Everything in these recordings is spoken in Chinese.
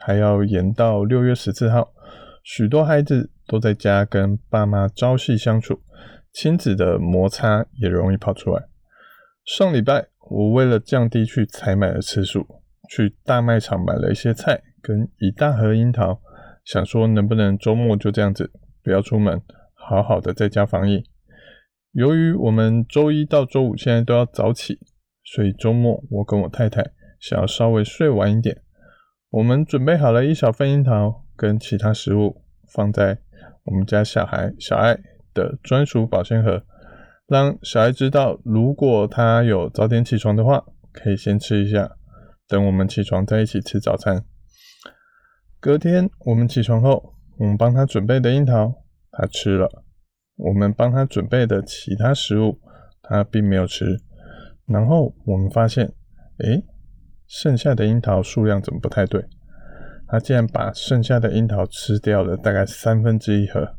还要延到六月十四号，许多孩子都在家跟爸妈朝夕相处，亲子的摩擦也容易跑出来。上礼拜我为了降低去采买的次数，去大卖场买了一些菜跟一大盒樱桃，想说能不能周末就这样子不要出门，好好的在家防疫。由于我们周一到周五现在都要早起，所以周末我跟我太太想要稍微睡晚一点。我们准备好了一小份樱桃跟其他食物，放在我们家小孩小爱的专属保鲜盒，让小爱知道，如果他有早点起床的话，可以先吃一下，等我们起床再一起吃早餐。隔天我们起床后，我们帮他准备的樱桃他吃了，我们帮他准备的其他食物他并没有吃，然后我们发现，诶。剩下的樱桃数量怎么不太对？他竟然把剩下的樱桃吃掉了，大概三分之一盒，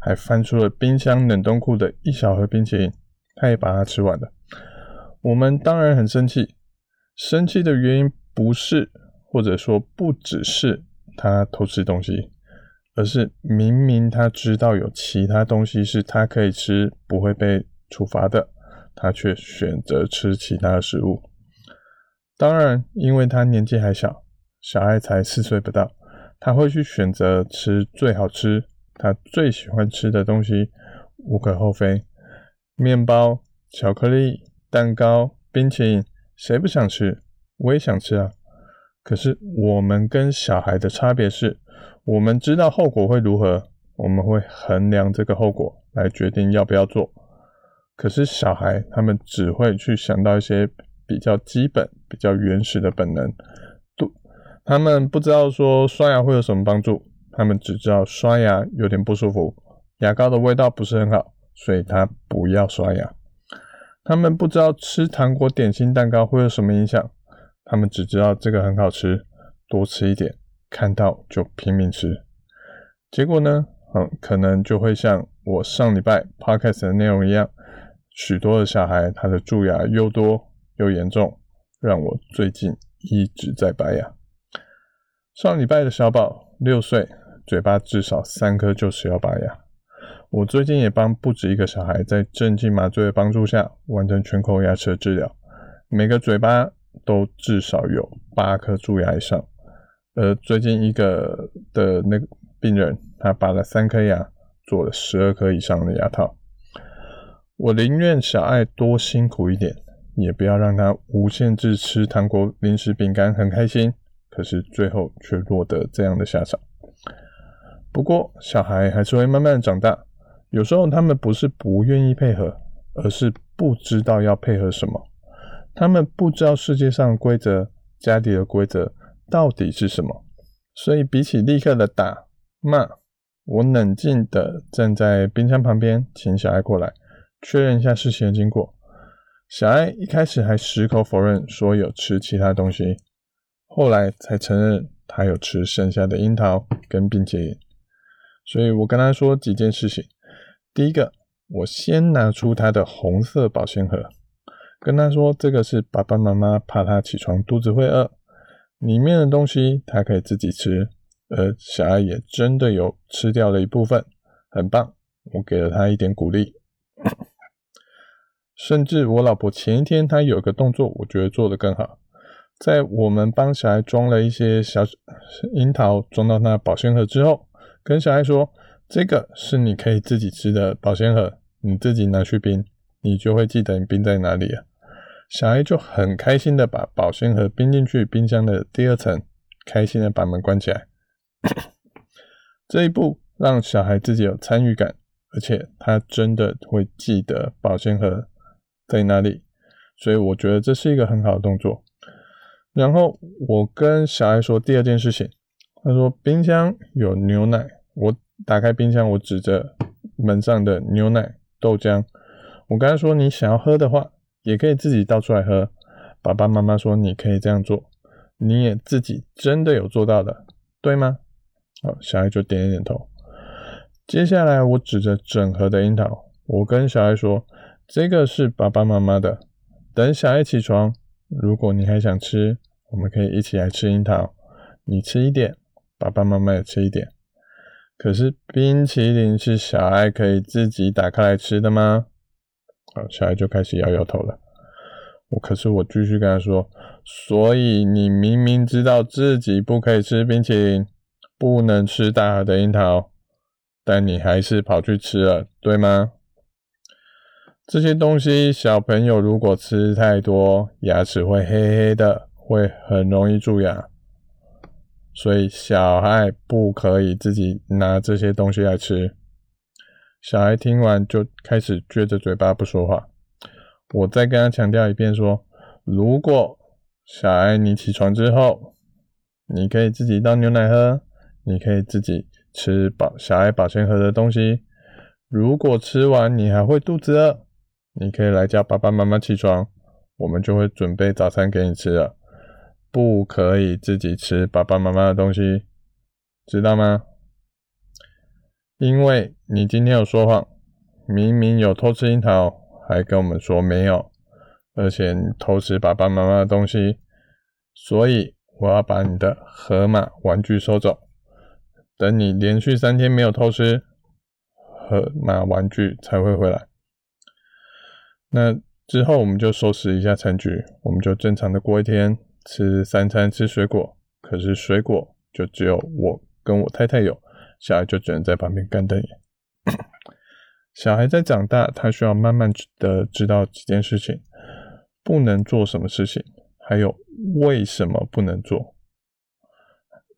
还翻出了冰箱冷冻库的一小盒冰淇淋，他也把它吃完了。我们当然很生气，生气的原因不是，或者说不只是他偷吃东西，而是明明他知道有其他东西是他可以吃，不会被处罚的，他却选择吃其他的食物。当然，因为他年纪还小，小爱才四岁不到，他会去选择吃最好吃、他最喜欢吃的东西，无可厚非。面包、巧克力、蛋糕、冰淇淋，谁不想吃？我也想吃啊。可是我们跟小孩的差别是，我们知道后果会如何，我们会衡量这个后果来决定要不要做。可是小孩他们只会去想到一些。比较基本、比较原始的本能，都他们不知道说刷牙会有什么帮助，他们只知道刷牙有点不舒服，牙膏的味道不是很好，所以他不要刷牙。他们不知道吃糖果、点心、蛋糕会有什么影响，他们只知道这个很好吃，多吃一点，看到就拼命吃。结果呢，嗯，可能就会像我上礼拜 podcast 的内容一样，许多的小孩他的蛀牙又多。又严重，让我最近一直在拔牙。上礼拜的小宝六岁，嘴巴至少三颗就是要拔牙。我最近也帮不止一个小孩在镇静麻醉的帮助下完成全口牙齿的治疗，每个嘴巴都至少有八颗蛀牙以上。而最近一个的那个病人，他拔了三颗牙，做了十二颗以上的牙套。我宁愿小爱多辛苦一点。也不要让他无限制吃糖果、零食、饼干，很开心，可是最后却落得这样的下场。不过，小孩还是会慢慢长大，有时候他们不是不愿意配合，而是不知道要配合什么。他们不知道世界上规则、家里的规则到底是什么，所以比起立刻的打骂，我冷静的站在冰箱旁边，请小孩过来确认一下事情的经过。小爱一开始还矢口否认说有吃其他东西，后来才承认他有吃剩下的樱桃跟冰淇淋。所以我跟他说几件事情：第一个，我先拿出他的红色保鲜盒，跟他说这个是爸爸妈妈怕他起床肚子会饿，里面的东西他可以自己吃。而小爱也真的有吃掉了一部分，很棒，我给了他一点鼓励。甚至我老婆前一天她有个动作，我觉得做得更好。在我们帮小孩装了一些小樱桃装到那保鲜盒之后，跟小孩说：“这个是你可以自己吃的保鲜盒，你自己拿去冰，你就会记得你冰在哪里了。”小孩就很开心的把保鲜盒冰进去冰箱的第二层，开心的把门关起来。这一步让小孩自己有参与感，而且他真的会记得保鲜盒。在哪里？所以我觉得这是一个很好的动作。然后我跟小孩说第二件事情，他说冰箱有牛奶，我打开冰箱，我指着门上的牛奶、豆浆，我跟他说，你想要喝的话，也可以自己倒出来喝。爸爸妈妈说你可以这样做，你也自己真的有做到的，对吗？好，小孩就点一点头。接下来我指着整盒的樱桃，我跟小孩说，这个是爸爸妈妈的，等小孩起床，如果你还想吃，我们可以一起来吃樱桃，你吃一点。爸爸妈妈也吃一点，可是冰淇淋是小孩可以自己打开来吃的吗？好，小孩就开始摇摇头了。我可是我继续跟他说，所以你明明知道自己不可以吃冰淇淋，不能吃大盒的樱桃，但你还是跑去吃了，对吗？这些东西小朋友如果吃太多，牙齿会黑黑的，会很容易蛀牙。所以小孩不可以自己拿这些东西来吃。小孩听完就开始撅着嘴巴不说话。我再跟他强调一遍说：如果小孩你起床之后，你可以自己倒牛奶喝，你可以自己吃保小孩保鲜盒的东西。如果吃完你还会肚子饿，你可以来叫爸爸妈妈起床，我们就会准备早餐给你吃了。不可以自己吃爸爸妈妈的东西，知道吗？因为你今天有说谎，明明有偷吃樱桃，还跟我们说没有，而且你偷吃爸爸妈妈的东西，所以我要把你的河马玩具收走。等你连续三天没有偷吃，河马玩具才会回来。那之后我们就收拾一下餐局，我们就正常的过一天。吃三餐吃水果，可是水果就只有我跟我太太有，小孩就只能在旁边干瞪眼。小孩在长大，他需要慢慢的知道几件事情，不能做什么事情，还有为什么不能做，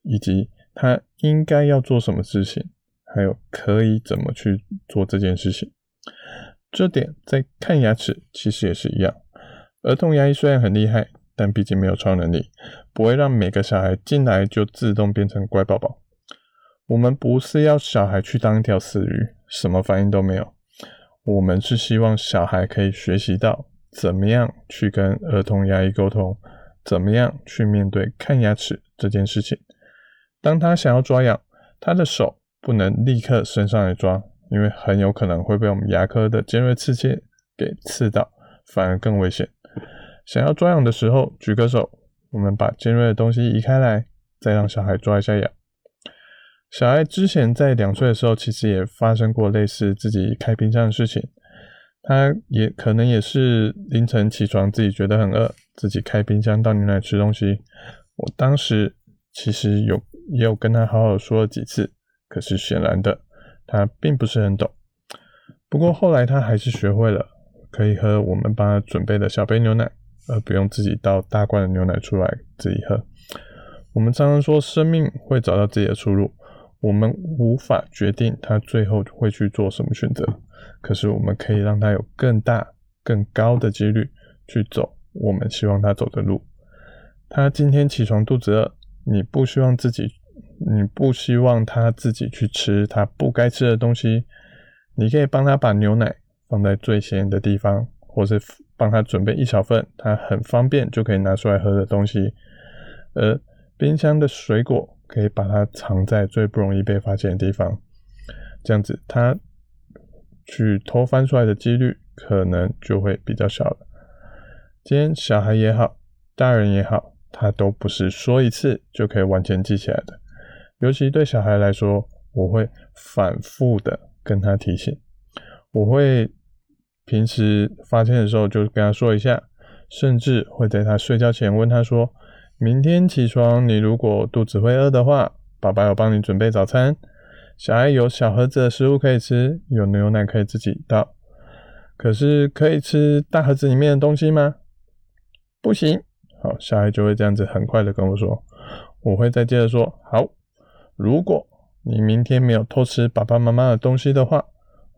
以及他应该要做什么事情，还有可以怎么去做这件事情。这点在看牙齿其实也是一样，儿童牙医虽然很厉害。但毕竟没有超能力，不会让每个小孩进来就自动变成乖宝宝。我们不是要小孩去当一条死鱼，什么反应都没有。我们是希望小孩可以学习到怎么样去跟儿童牙医沟通，怎么样去面对看牙齿这件事情。当他想要抓痒，他的手不能立刻伸上来抓，因为很有可能会被我们牙科的尖锐刺切给刺到，反而更危险。想要抓痒的时候，举个手，我们把尖锐的东西移开来，再让小孩抓一下痒。小孩之前在两岁的时候，其实也发生过类似自己开冰箱的事情。他也可能也是凌晨起床，自己觉得很饿，自己开冰箱倒牛奶吃东西。我当时其实有也有跟他好好说了几次，可是显然的，他并不是很懂。不过后来他还是学会了，可以喝我们帮他准备的小杯牛奶。而不用自己倒大罐的牛奶出来自己喝。我们常常说，生命会找到自己的出路，我们无法决定他最后会去做什么选择，可是我们可以让他有更大、更高的几率去走我们希望他走的路。他今天起床肚子饿，你不希望自己，你不希望他自己去吃他不该吃的东西，你可以帮他把牛奶放在最显眼的地方，或是。帮他准备一小份，他很方便就可以拿出来喝的东西。而冰箱的水果可以把它藏在最不容易被发现的地方，这样子他去偷翻出来的几率可能就会比较小了。今天小孩也好，大人也好，他都不是说一次就可以完全记起来的。尤其对小孩来说，我会反复的跟他提醒，我会。平时发现的时候就跟他说一下，甚至会在他睡觉前问他说：“明天起床，你如果肚子会饿的话，爸爸有帮你准备早餐。小孩有小盒子的食物可以吃，有牛奶可以自己倒。可是可以吃大盒子里面的东西吗？不行。好，小孩就会这样子很快的跟我说。我会再接着说：好，如果你明天没有偷吃爸爸妈妈的东西的话。”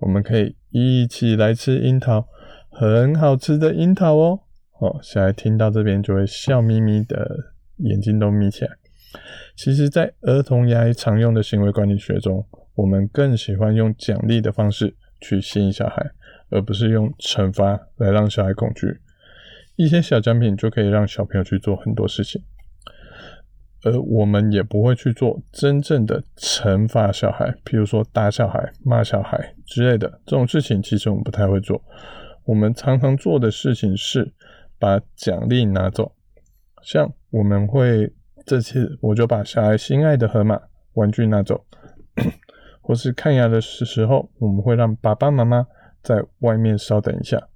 我们可以一起来吃樱桃，很好吃的樱桃哦！哦，小孩听到这边就会笑眯眯的，眼睛都眯起来。其实，在儿童牙医常用的行为管理学中，我们更喜欢用奖励的方式去吸引小孩，而不是用惩罚来让小孩恐惧。一些小奖品就可以让小朋友去做很多事情，而我们也不会去做真正的惩罚小孩，比如说打小孩、骂小孩之类的这种事情，其实我们不太会做。我们常常做的事情是把奖励拿走，像我们会这次我就把小孩心爱的河马玩具拿走，或是看牙的时候，我们会让爸爸妈妈在外面稍等一下。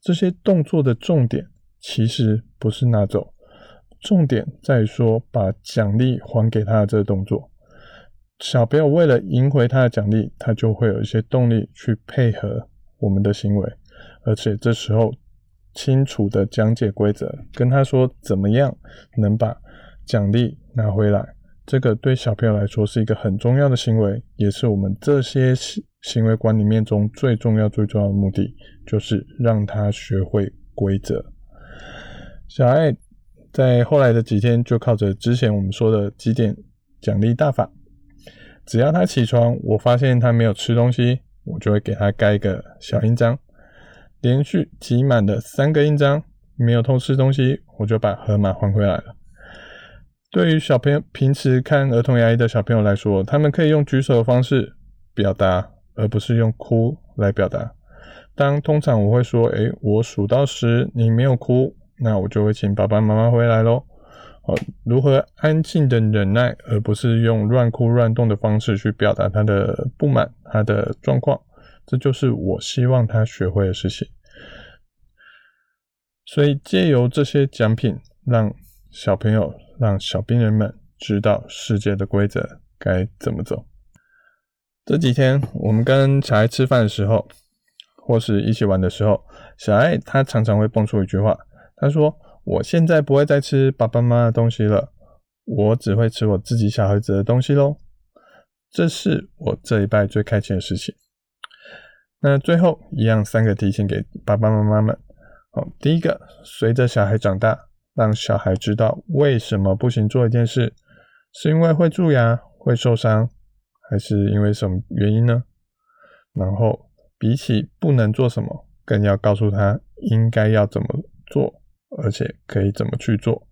这些动作的重点其实不是拿走，重点在说把奖励还给他的这个动作。小朋友为了赢回他的奖励，他就会有一些动力去配合我们的行为。而且这时候清楚的讲解规则，跟他说怎么样能把奖励拿回来，这个对小朋友来说是一个很重要的行为，也是我们这些行为管理面中最重要最重要的目的，就是让他学会规则。小爱在后来的几天就靠着之前我们说的几点奖励大法，只要他起床，我发现他没有吃东西，我就会给他盖一个小印章。连续集满的三个印章，没有偷吃东西，我就把河马还回来了。对于小朋友平时看儿童牙医的小朋友来说，他们可以用举手的方式表达，而不是用哭来表达。当通常我会说：“诶，我数到十，你没有哭，那我就会请爸爸妈妈回来喽。”好，如何安静的忍耐，而不是用乱哭乱动的方式去表达他的不满、他的状况。这就是我希望他学会的事情，所以借由这些奖品，让小朋友、让小病人们知道世界的规则该怎么走。这几天我们跟小孩吃饭的时候，或是一起玩的时候，小爱他常常会蹦出一句话，他说：“我现在不会再吃爸爸妈妈的东西了，我只会吃我自己小孩子的东西喽。”这是我这一拜最开心的事情。那最后一样，三个提醒给爸爸妈妈们。好，第一个，随着小孩长大，让小孩知道为什么不行做一件事，是因为会蛀牙、会受伤，还是因为什么原因呢？然后，比起不能做什么，更要告诉他应该要怎么做，而且可以怎么去做。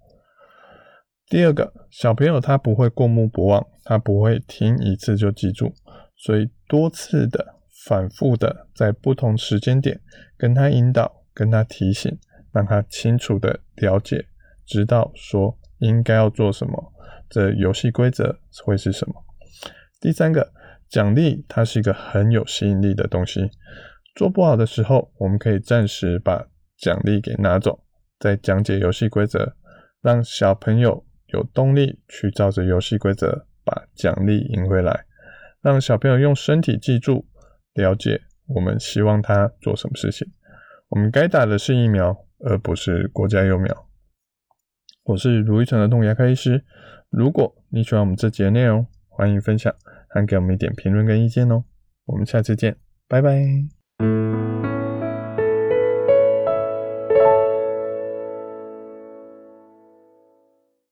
第二个，小朋友他不会过目不忘，他不会听一次就记住，所以多次的。反复的在不同时间点跟他引导，跟他提醒，让他清楚的了解，知道说应该要做什么，这游戏规则会是什么。第三个，奖励它是一个很有吸引力的东西。做不好的时候，我们可以暂时把奖励给拿走，再讲解游戏规则，让小朋友有动力去照着游戏规则把奖励赢回来，让小朋友用身体记住。了解我们希望他做什么事情，我们该打的是疫苗，而不是国家幼苗。我是卢一成儿童牙科医师。如果你喜欢我们这集的内容，欢迎分享，还给我们一点评论跟意见哦。我们下次见，拜拜。